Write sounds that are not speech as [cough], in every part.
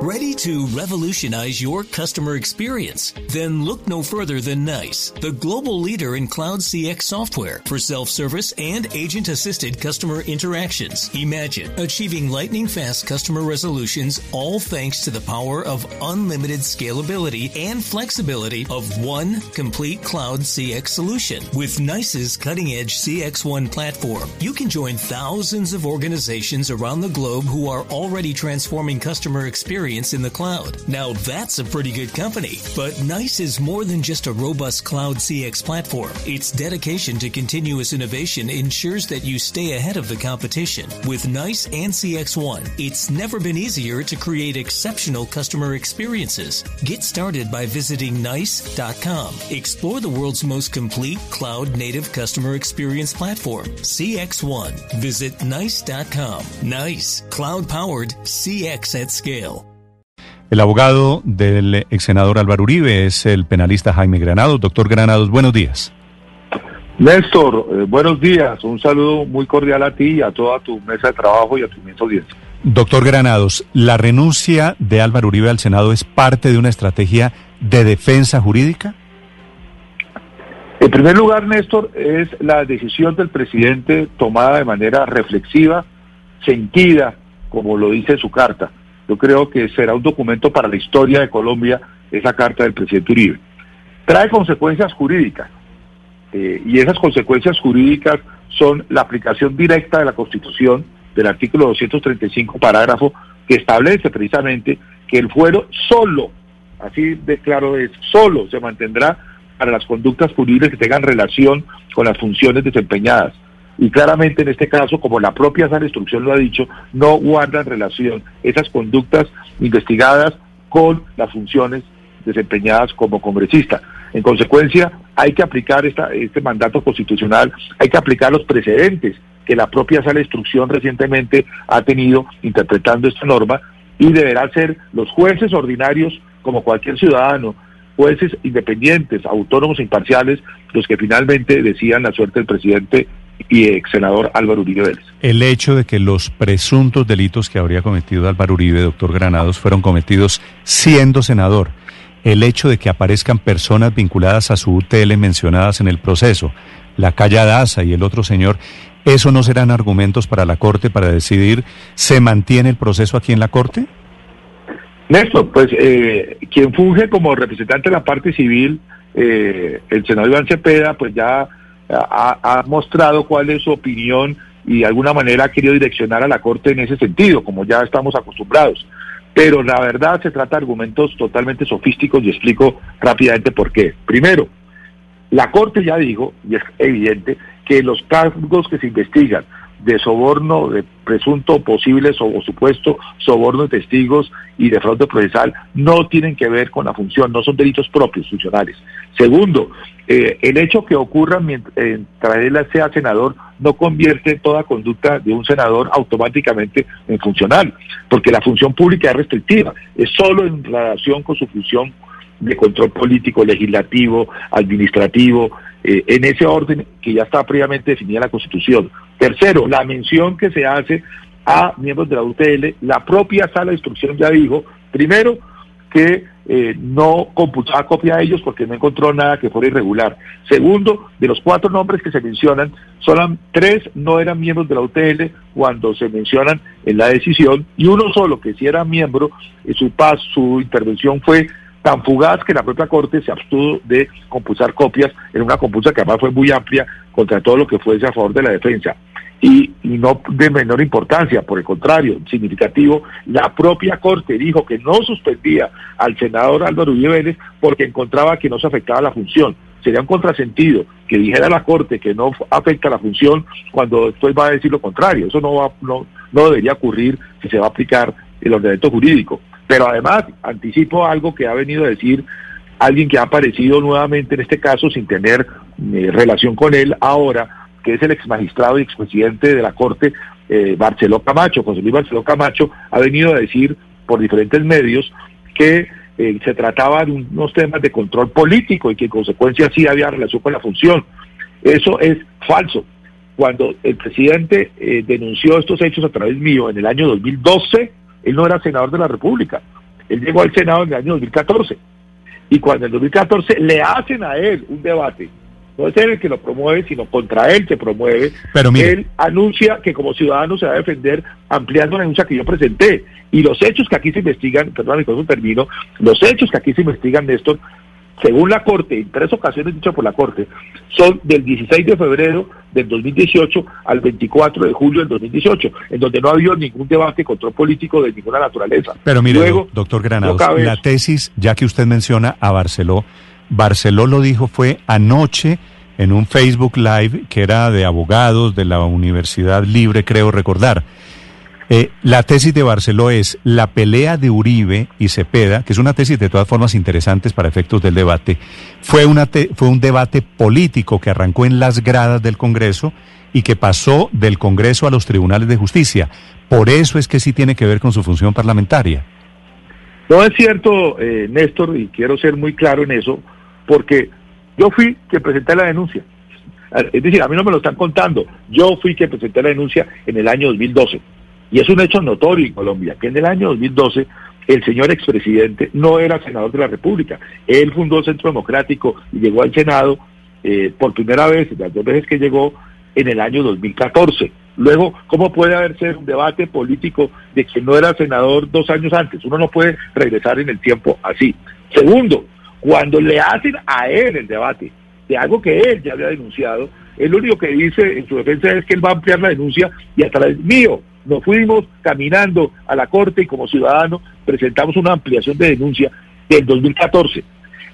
Ready to revolutionize your customer experience? Then look no further than NICE, the global leader in cloud CX software for self-service and agent-assisted customer interactions. Imagine achieving lightning fast customer resolutions all thanks to the power of unlimited scalability and flexibility of one complete cloud CX solution. With NICE's cutting-edge CX1 platform, you can join thousands of organizations around the globe who are already transforming customer experience in the cloud. Now that's a pretty good company. But NICE is more than just a robust cloud CX platform. Its dedication to continuous innovation ensures that you stay ahead of the competition. With NICE and CX1, it's never been easier to create exceptional customer experiences. Get started by visiting NICE.com. Explore the world's most complete cloud native customer experience platform, CX1. Visit NICE.com. NICE, cloud powered CX at scale. El abogado del ex senador Álvaro Uribe es el penalista Jaime Granados. Doctor Granados, buenos días. Néstor, eh, buenos días. Un saludo muy cordial a ti, a toda tu mesa de trabajo y a tu inmensa audiencia. Doctor Granados, ¿la renuncia de Álvaro Uribe al Senado es parte de una estrategia de defensa jurídica? En primer lugar, Néstor, es la decisión del presidente tomada de manera reflexiva, sentida, como lo dice su carta. Yo creo que será un documento para la historia de Colombia esa carta del presidente Uribe. Trae consecuencias jurídicas eh, y esas consecuencias jurídicas son la aplicación directa de la Constitución del artículo 235 parágrafo que establece precisamente que el fuero solo, así de claro es, solo se mantendrá para las conductas jurídicas que tengan relación con las funciones desempeñadas y claramente en este caso, como la propia sala de instrucción lo ha dicho, no guardan relación esas conductas investigadas con las funciones desempeñadas como congresista. En consecuencia, hay que aplicar esta, este mandato constitucional, hay que aplicar los precedentes que la propia sala de instrucción recientemente ha tenido interpretando esta norma y deberán ser los jueces ordinarios, como cualquier ciudadano, jueces independientes, autónomos e imparciales, los que finalmente decían la suerte del presidente y ex senador Álvaro Uribe Vélez. El hecho de que los presuntos delitos que habría cometido Álvaro Uribe, doctor Granados, fueron cometidos siendo senador, el hecho de que aparezcan personas vinculadas a su UTL mencionadas en el proceso, la Calla Daza y el otro señor, ¿eso no serán argumentos para la Corte para decidir se mantiene el proceso aquí en la Corte? Néstor, pues eh, quien funge como representante de la parte civil, eh, el senador Iván Cepeda, pues ya ha, mostrado cuál es su opinión y de alguna manera ha querido direccionar a la Corte en ese sentido, como ya estamos acostumbrados. Pero la verdad se trata de argumentos totalmente sofísticos y explico rápidamente por qué. Primero, la Corte ya dijo, y es evidente, que los cargos que se investigan de soborno, de presunto posible o supuesto soborno de testigos y de fraude procesal no tienen que ver con la función, no son delitos propios funcionales. Segundo, eh, el hecho que ocurra mientras él sea senador no convierte toda conducta de un senador automáticamente en funcional, porque la función pública es restrictiva, es solo en relación con su función de control político, legislativo, administrativo, eh, en ese orden que ya está previamente definida la Constitución. Tercero, la mención que se hace a miembros de la UTL, la propia sala de instrucción ya dijo, primero, que eh, no computaba copia a ellos porque no encontró nada que fuera irregular. Segundo, de los cuatro nombres que se mencionan, solo tres no eran miembros de la UTL cuando se mencionan en la decisión y uno solo que sí era miembro, eh, su paz, su intervención fue tan fugaz que la propia Corte se abstuvo de compulsar copias en una compulsa que además fue muy amplia contra todo lo que fuese a favor de la defensa. Y, no de menor importancia, por el contrario, significativo, la propia Corte dijo que no suspendía al senador Álvaro Uribe Vélez porque encontraba que no se afectaba la función. Sería un contrasentido que dijera la Corte que no afecta la función cuando después va a decir lo contrario. Eso no, va, no, no debería ocurrir si se va a aplicar el ordenamiento jurídico. Pero además, anticipo algo que ha venido a decir alguien que ha aparecido nuevamente en este caso sin tener eh, relación con él ahora, que es el ex magistrado y expresidente de la Corte, eh, Barceló Camacho. José Luis Barceló Camacho ha venido a decir por diferentes medios que eh, se trataba de unos temas de control político y que en consecuencia sí había relación con la función. Eso es falso. Cuando el presidente denunció estos hechos a través mío en el año 2012, él no era senador de la República. Él llegó al Senado en el año 2014. Y cuando en 2014 le hacen a él un debate, no es él el que lo promueve, sino contra él se promueve, Pero él anuncia que como ciudadano se va a defender ampliando la denuncia que yo presenté. Y los hechos que aquí se investigan, perdón, con eso termino, los hechos que aquí se investigan, Néstor, según la Corte, en tres ocasiones dicho por la Corte, son del 16 de febrero del 2018 al 24 de julio del 2018, en donde no ha habido ningún debate control político de ninguna naturaleza. Pero mire, Luego, doctor Granados, la tesis, ya que usted menciona a Barceló, Barceló lo dijo fue anoche en un Facebook Live que era de abogados de la Universidad Libre, creo recordar. Eh, la tesis de Barceló es la pelea de Uribe y Cepeda, que es una tesis de todas formas interesantes para efectos del debate, fue, una fue un debate político que arrancó en las gradas del Congreso y que pasó del Congreso a los tribunales de justicia. Por eso es que sí tiene que ver con su función parlamentaria. No es cierto, eh, Néstor, y quiero ser muy claro en eso, porque yo fui quien presenté la denuncia. Es decir, a mí no me lo están contando. Yo fui quien presenté la denuncia en el año 2012. Y es un hecho notorio en Colombia, que en el año 2012 el señor expresidente no era senador de la República. Él fundó el Centro Democrático y llegó al Senado eh, por primera vez, las dos veces que llegó, en el año 2014. Luego, ¿cómo puede haber ser un debate político de que no era senador dos años antes? Uno no puede regresar en el tiempo así. Segundo, cuando le hacen a él el debate de algo que él ya había denunciado, él lo único que dice en su defensa es que él va a ampliar la denuncia y a través mío nos fuimos caminando a la Corte y como ciudadanos presentamos una ampliación de denuncia del 2014.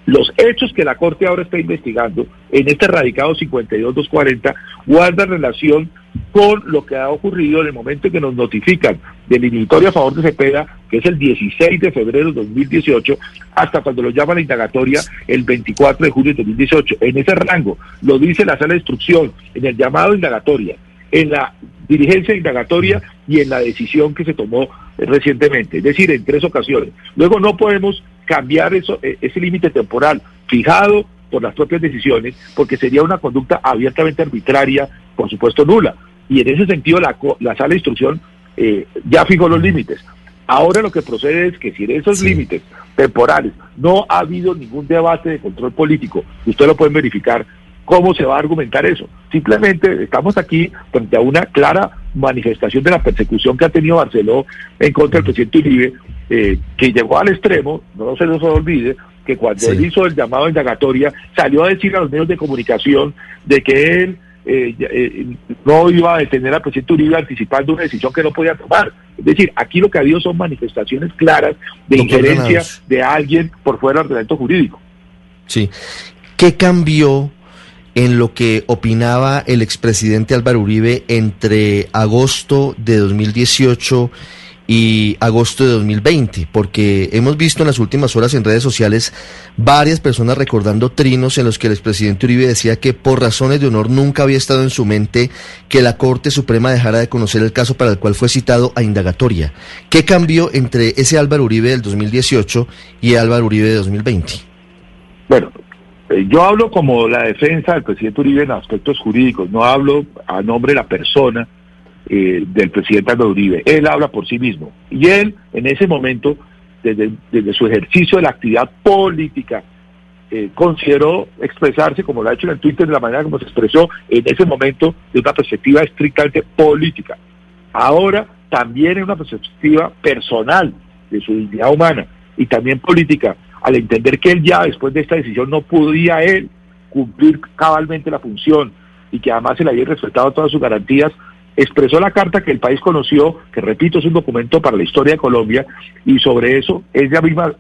Los hechos que la Corte ahora está investigando en este radicado 52240 guardan relación con lo que ha ocurrido en el momento en que nos notifican del inhibitorio a favor de Cepeda, que es el 16 de febrero de 2018, hasta cuando lo llaman la indagatoria el 24 de julio de 2018. En ese rango, lo dice la sala de instrucción, en el llamado indagatoria, en la dirigencia indagatoria y en la decisión que se tomó recientemente, es decir, en tres ocasiones. Luego no podemos cambiar eso, e, ese límite temporal fijado por las propias decisiones, porque sería una conducta abiertamente arbitraria, por supuesto nula. Y en ese sentido la, la sala de instrucción eh, ya fijó los límites. Ahora lo que procede es que si en esos límites temporales no ha habido ningún debate de control político, usted lo puede verificar, ¿Cómo se va a argumentar eso? Simplemente estamos aquí frente a una clara manifestación de la persecución que ha tenido Barceló en contra del presidente Uribe, eh, que llegó al extremo, no se nos olvide, que cuando él hizo el llamado indagatoria, salió a decir a los medios de comunicación de que él eh, eh, no iba a detener al presidente Uribe anticipando una decisión que no podía tomar. Es decir, aquí lo que ha habido son manifestaciones claras de injerencia de alguien por fuera del ordenamiento jurídico. Sí. ¿Qué cambió en lo que opinaba el expresidente Álvaro Uribe entre agosto de 2018 y agosto de 2020, porque hemos visto en las últimas horas en redes sociales varias personas recordando trinos en los que el expresidente Uribe decía que por razones de honor nunca había estado en su mente que la Corte Suprema dejara de conocer el caso para el cual fue citado a indagatoria. ¿Qué cambió entre ese Álvaro Uribe del 2018 y Álvaro Uribe de 2020? Bueno, eh, yo hablo como la defensa del presidente Uribe en aspectos jurídicos, no hablo a nombre de la persona eh, del presidente Álvaro Uribe. Él habla por sí mismo. Y él, en ese momento, desde, su ejercicio de la actividad política, eh, consideró expresarse, como lo ha hecho en el Twitter, de la manera como se expresó en ese momento, de una perspectiva estrictamente política. Ahora, también en una perspectiva personal de su dignidad humana y también política, al entender que él ya después de esta decisión no podía él cumplir cabalmente la función y que además se le había respetado todas sus garantías, expresó la carta que el país conoció, que repito es un documento para la historia de Colombia, y sobre eso ella misma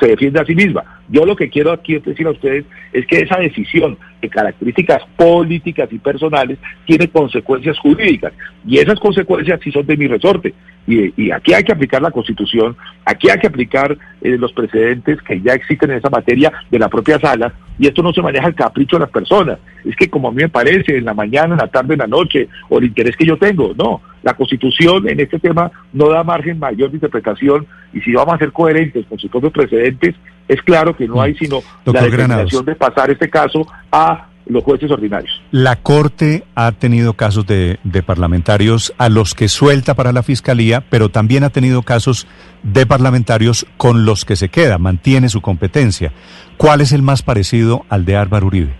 se defiende a sí misma. Yo lo que quiero aquí decir a ustedes es que esa decisión de características políticas y personales tiene consecuencias jurídicas y esas consecuencias sí son de mi resorte. Y, aquí hay que aplicar la Constitución, aquí hay que aplicar eh, los precedentes que ya existen en esa materia de la propia sala y esto no se maneja al capricho de las personas. Es que como a mí me parece, en la mañana, en la tarde, en la noche, o el interés que yo tengo, no. La Constitución en este tema no da margen mayor de interpretación y si vamos a ser coherentes con sus propios precedentes, es claro que no hay sino la determinación de pasar este caso a los jueces ordinarios. La Corte ha tenido casos de, de, parlamentarios a los que suelta para la Fiscalía, pero también ha tenido casos de parlamentarios con los que se queda, mantiene su competencia. ¿Cuál es el más parecido al de Álvaro Uribe?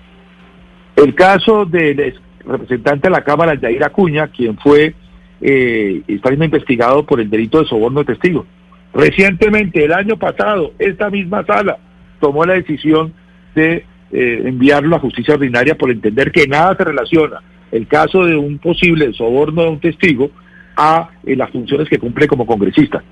El caso del representante de la Cámara, Jair Acuña, quien fue eh, está siendo investigado por el delito de soborno de testigo. Recientemente, el año pasado, esta misma sala tomó la decisión de eh, enviarlo a justicia ordinaria por entender que nada se relaciona el caso de un posible soborno de un testigo a eh, las funciones que cumple como congresista.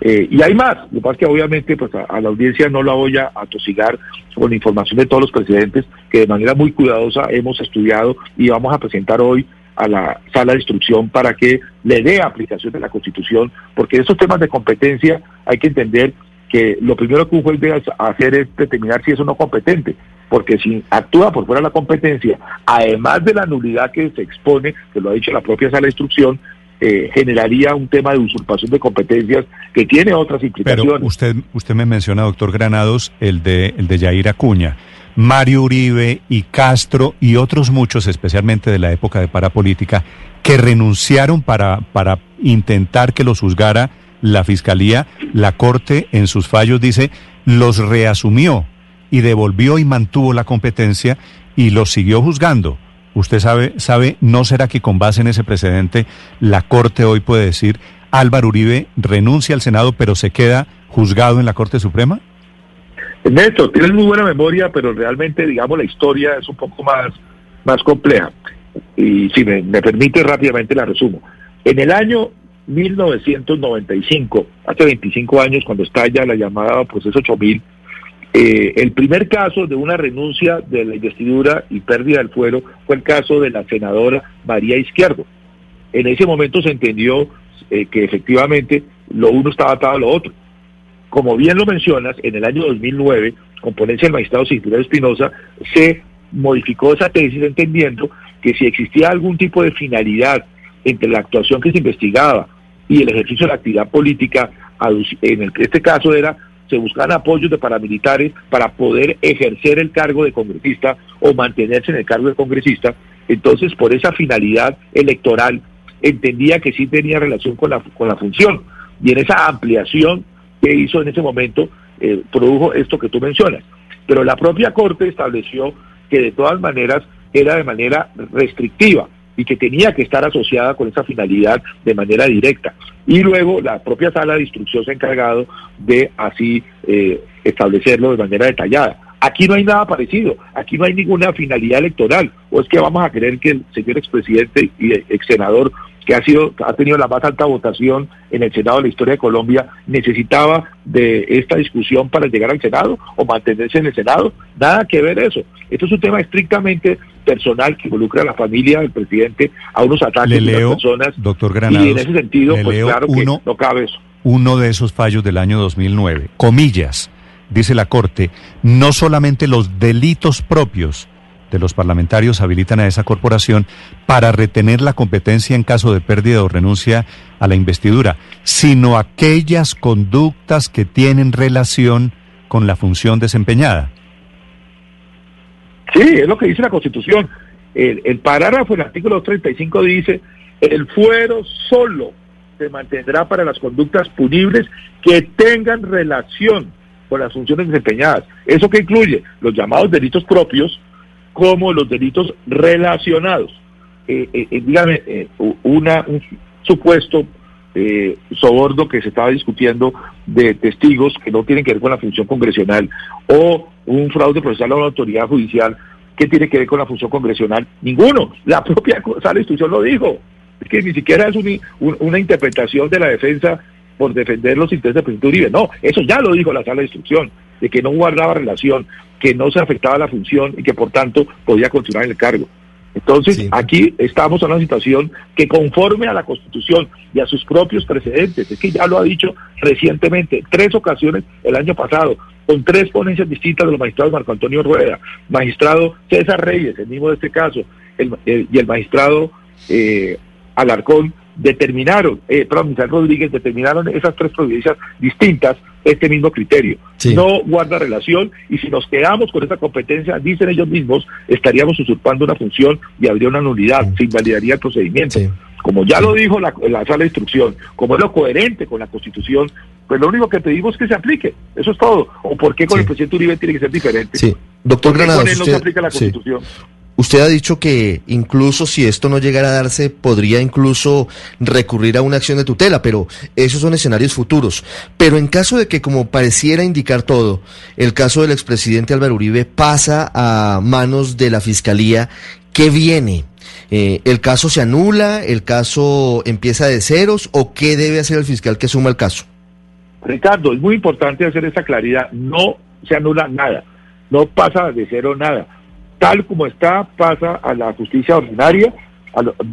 Eh, y hay más, lo que pasa es que obviamente pues a, la audiencia no la voy a atosigar con información de todos los presidentes que de manera muy cuidadosa hemos estudiado y vamos a presentar hoy a la sala de instrucción para que le dé aplicación de la Constitución, porque en estos temas de competencia hay que entender que lo primero que un juez debe hacer es determinar si es o no competente, porque si actúa por fuera de la competencia, además de la nulidad que se expone, que lo ha dicho la propia sala de instrucción, eh, generaría un tema de usurpación de competencias que tiene otras implicaciones. Pero usted, usted me menciona, doctor Granados, el de, el de Yair Acuña. Mario Uribe y Castro y otros muchos, especialmente de la época de parapolítica, que renunciaron para, para intentar que los juzgara la Fiscalía, la Corte en sus fallos dice, los reasumió y devolvió y mantuvo la competencia y los siguió juzgando. Usted sabe, sabe, ¿no será que con base en ese precedente la Corte hoy puede decir Álvaro Uribe renuncia al Senado pero se queda juzgado en la Corte Suprema? Néstor, tienes muy buena memoria, pero realmente, digamos, la historia es un poco más, más compleja. Y si me, permite rápidamente la resumo. En el año 1995, hace 25 años, cuando estalla la llamada proceso 8000, eh, el primer caso de una renuncia de la investidura y pérdida del fuero fue el caso de la senadora María Izquierdo. En ese momento se entendió eh, que efectivamente lo uno estaba atado a lo otro. Como bien lo mencionas, en el año 2009, con ponencia del magistrado Cinturón Espinosa, se modificó esa tesis entendiendo que si existía algún tipo de finalidad entre la actuación que se investigaba y el ejercicio de la actividad política, en este caso era se buscaban apoyos de paramilitares para poder ejercer el cargo de congresista o mantenerse en el cargo de congresista, entonces por esa finalidad electoral entendía que sí tenía relación con la, con la función. Y en esa ampliación que hizo en ese momento eh, produjo esto que tú mencionas. Pero la propia Corte estableció que de todas maneras era de manera restrictiva y que tenía que estar asociada con esa finalidad de manera directa. Y luego la propia sala de instrucción se ha encargado de así eh, establecerlo de manera detallada. Aquí no hay nada parecido, aquí no hay ninguna finalidad electoral, o es que vamos a creer que el señor expresidente y ex senador que ha sido ha tenido la más alta votación en el Senado de la historia de Colombia, necesitaba de esta discusión para llegar al Senado o mantenerse en el Senado. Nada que ver eso. Esto es un tema estrictamente personal que involucra a la familia del presidente, a unos ataques de las personas. Doctor Granados, y en ese sentido, pues claro que no cabe eso. Uno de esos fallos del año 2009, comillas, dice la Corte, no solamente los delitos propios, de los parlamentarios habilitan a esa corporación para retener la competencia en caso de pérdida o renuncia a la investidura, sino aquellas conductas que tienen relación con la función desempeñada. Sí, es lo que dice la Constitución. El, el parágrafo del artículo 235 dice, el fuero solo se mantendrá para las conductas punibles que tengan relación con las funciones desempeñadas. ¿Eso que incluye? Los llamados delitos propios, como los delitos relacionados. Eh, eh, eh dígame, eh, una, un supuesto soborno que se estaba discutiendo de testigos que no tienen que ver con la función congresional o un fraude procesal a una autoridad judicial que tiene que ver con la función congresional. Ninguno. La propia [laughs] sala de instrucción lo dijo. Es que ni siquiera es una interpretación de la defensa por defender los intereses del presidente Uribe. No, eso ya lo dijo la sala de instrucción, de que no guardaba relación que no se afectaba la función y que por tanto podía continuar en el cargo. Entonces, aquí estamos en una situación que conforme a la Constitución y a sus propios precedentes, es que ya lo ha dicho recientemente, tres ocasiones el año pasado, con tres ponencias distintas de los magistrados Marco Antonio Rueda, magistrado César Reyes, el mismo de este caso, y el magistrado eh, Alarcón determinaron, eh, perdón, Misael Rodríguez, determinaron esas tres providencias distintas este mismo criterio. No guarda relación y si nos quedamos con esa competencia, dicen ellos mismos, estaríamos usurpando una función y habría una nulidad, se invalidaría el procedimiento. Como ya lo dijo la, sala de instrucción, como es lo coherente con la Constitución, pues lo único que pedimos es que se aplique. Eso es todo. ¿O por qué con el presidente Uribe tiene que ser diferente? Sí. Doctor Granados, con él no se aplica la Constitución. Usted ha dicho que incluso si esto no llegara a darse, podría incluso recurrir a una acción de tutela, pero esos son escenarios futuros. Pero en caso de que, como pareciera indicar todo, el caso del expresidente Álvaro Uribe pasa a manos de la Fiscalía, ¿qué viene? Eh, ¿El caso se anula? ¿El caso empieza de ceros? ¿O qué debe hacer el fiscal que suma el caso? Ricardo, es muy importante hacer esa claridad. No se anula nada. No pasa de cero nada tal como está, pasa a la justicia ordinaria,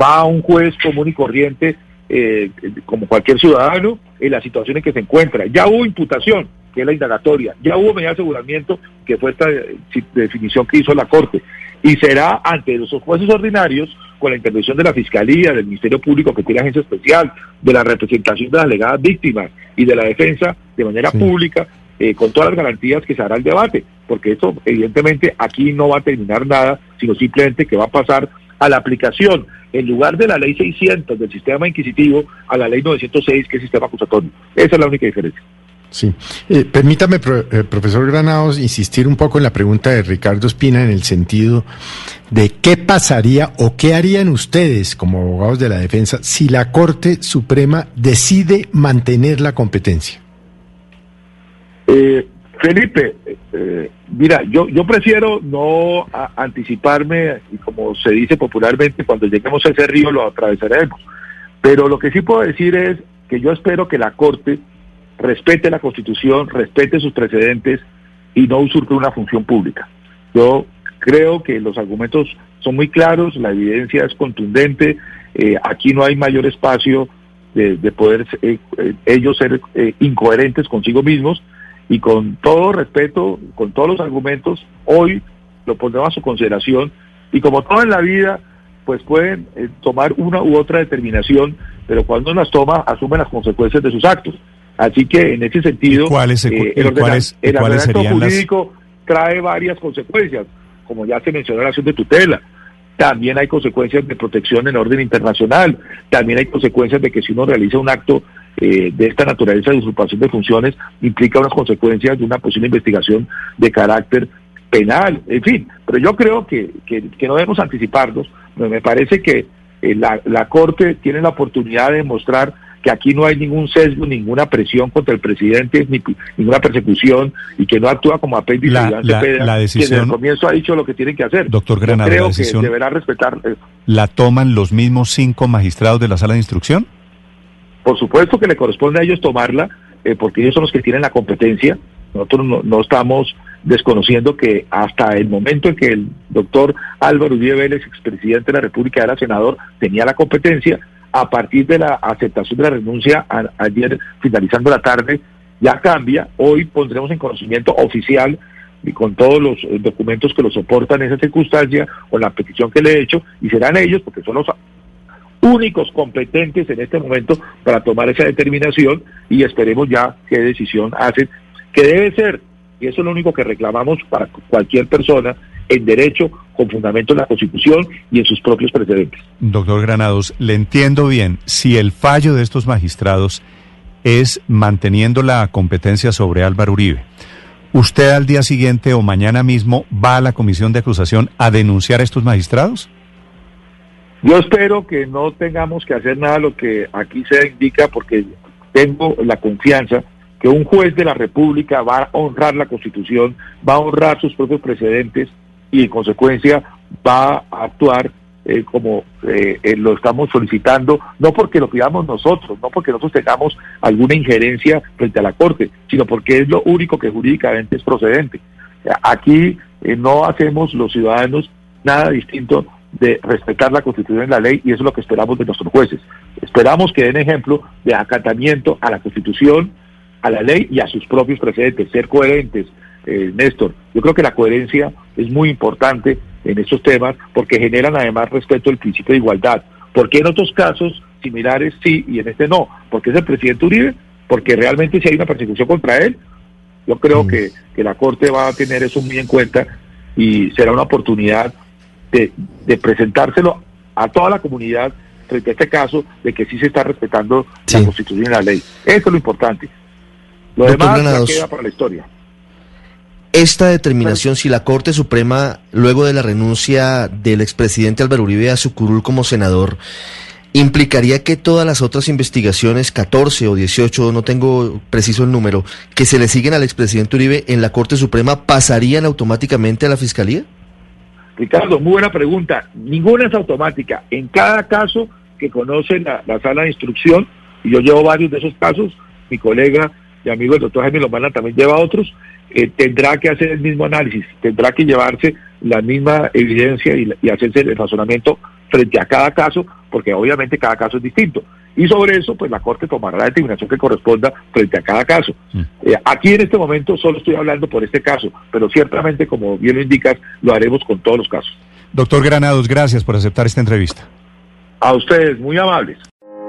va a un juez común y corriente, eh, como cualquier ciudadano, en la situación en que se encuentra. Ya hubo imputación, que es la indagatoria, ya hubo medida de aseguramiento, que fue esta eh, definición que hizo la Corte, y será ante los jueces ordinarios, con la intervención de la Fiscalía, del Ministerio Público, que tiene agencia especial, de la representación de las legadas víctimas y de la defensa de manera pública, eh, con todas las garantías que se hará el debate, porque esto evidentemente aquí no va a terminar nada, sino simplemente que va a pasar a la aplicación, en lugar de la ley 600 del sistema inquisitivo, a la ley 906 que es sistema acusatorio. Esa es la única diferencia. Sí. Eh, permítame, eh, profesor Granados, insistir un poco en la pregunta de Ricardo Espina en el sentido de qué pasaría o qué harían ustedes como abogados de la defensa si la Corte Suprema decide mantener la competencia. Eh, Felipe, eh, mira, yo, yo prefiero no anticiparme y como se dice popularmente, cuando lleguemos a ese río lo atravesaremos. Pero lo que sí puedo decir es que yo espero que la Corte respete la Constitución, respete sus precedentes y no usurpe una función pública. Yo creo que los argumentos son muy claros, la evidencia es contundente, eh, aquí no hay mayor espacio de, poder eh, ellos ser incoherentes consigo mismos y con todo respeto, con todos los argumentos, hoy lo ponemos a su consideración y como todo en la vida, pues pueden eh, tomar una u otra determinación, pero cuando las toma, asumen las consecuencias de sus actos. Así que en ese sentido, ¿cuál es el, eh, el, jurídico trae varias consecuencias, como ya se mencionó en la acción de tutela. También hay consecuencias de protección en orden internacional, también hay consecuencias de que si uno realiza un acto eh, de esta naturaleza de usurpación de funciones implica unas consecuencias de una posible investigación de carácter penal, en fin, pero yo creo que, que, no debemos anticiparnos, me parece que eh, la, la Corte tiene la oportunidad de mostrar que aquí no hay ningún sesgo, ninguna presión contra el presidente, ni ninguna persecución, y que no actúa como apéndice la, la, decisión, desde el comienzo ha dicho lo que tienen que hacer. Doctor Granada, creo la decisión, que deberá respetar. ¿La toman los mismos cinco magistrados de la sala de instrucción? Por supuesto que le corresponde a ellos tomarla, eh, porque ellos son los que tienen la competencia. Nosotros no, estamos desconociendo que hasta el momento en que el doctor Álvaro Uribe Vélez, expresidente de la República, era senador, tenía la competencia, a partir de la aceptación de la renuncia ayer, finalizando la tarde, ya cambia. Hoy pondremos en conocimiento oficial y con todos los eh, documentos que lo soportan esa circunstancia, con la petición que le he hecho, y serán ellos, porque son los únicos competentes en este momento para tomar esa determinación y esperemos ya qué decisión hacen, que debe ser, y eso es lo único que reclamamos para cualquier persona, en derecho con fundamento en la Constitución y en sus propios precedentes. Doctor Granados, le entiendo bien, si el fallo de estos magistrados es manteniendo la competencia sobre Álvaro Uribe, ¿usted al día siguiente o mañana mismo va a la comisión de acusación a denunciar a estos magistrados? Yo espero que no tengamos que hacer nada lo que aquí se indica porque tengo la confianza que un juez de la República va a honrar la Constitución, va a honrar sus propios precedentes y en consecuencia va a actuar eh, como eh, eh, lo estamos solicitando, no porque lo pidamos nosotros, no porque nosotros tengamos alguna injerencia frente a la Corte, sino porque es lo único que jurídicamente es procedente. Aquí no hacemos los ciudadanos nada distinto de respetar la Constitución y la ley y eso es lo que esperamos de nuestros jueces. Esperamos que den ejemplo de acatamiento a la Constitución, a la ley y a sus propios precedentes, ser coherentes, eh, Néstor. Yo creo que la coherencia es muy importante en estos temas porque generan además respeto al principio de igualdad. Porque en otros casos similares sí y en este no, porque es el presidente Uribe, porque realmente si hay una persecución contra él, yo creo mm. que, que, la Corte va a tener eso muy en cuenta y será una oportunidad de, de presentárselo a toda la comunidad frente a este caso de que sí se está respetando la Constitución y la ley. Eso es lo importante. Lo demás queda para la historia. Esta determinación, si la Corte Suprema, luego de la renuncia del expresidente Álvaro Uribe a su curul como senador, implicaría que todas las otras investigaciones, 14 o 18, no tengo preciso el número, que se le siguen al expresidente Uribe en la Corte Suprema, pasarían automáticamente a la Fiscalía? Ricardo, muy buena pregunta. Ninguna es automática. En cada caso que conoce la, sala de instrucción, y yo llevo varios de esos casos, mi colega y amigo el doctor Jaime Lomana también lleva otros, eh, tendrá que hacer el mismo análisis, tendrá que llevarse la misma evidencia y hacerse el razonamiento frente a cada caso, porque obviamente cada caso es distinto. Y sobre eso, pues la Corte tomará la determinación que corresponda frente a cada caso. Mm. Eh, aquí en este momento solo estoy hablando por este caso, pero ciertamente, como bien lo indicas, lo haremos con todos los casos. Doctor Granados, gracias por aceptar esta entrevista. A ustedes, muy amables.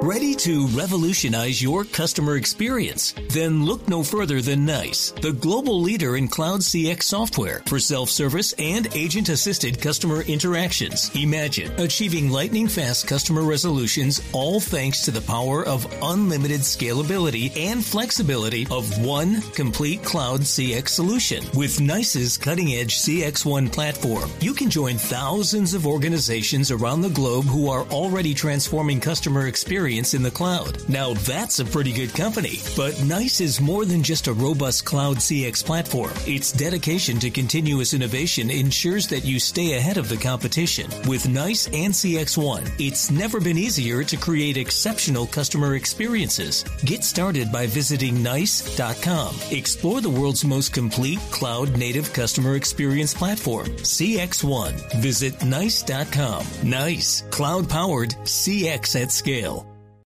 Ready to revolutionize your customer experience? Then look no further than NICE, the global leader in cloud CX software for self-service and agent-assisted customer interactions. Imagine achieving lightning fast customer resolutions all thanks to the power of unlimited scalability and flexibility of one complete cloud CX solution. With NICE's cutting-edge CX1 platform, you can join thousands of organizations around the globe who are already transforming customer experience experience in the cloud. Now that's a pretty good company. But NICE is more than just a robust cloud CX platform. Its dedication to continuous innovation ensures that you stay ahead of the competition. With NICE and CX1, it's never been easier to create exceptional customer experiences. Get started by visiting NICE.com. Explore the world's most complete cloud native customer experience platform, CX1. Visit NICE.com. NICE, cloud powered CX at scale.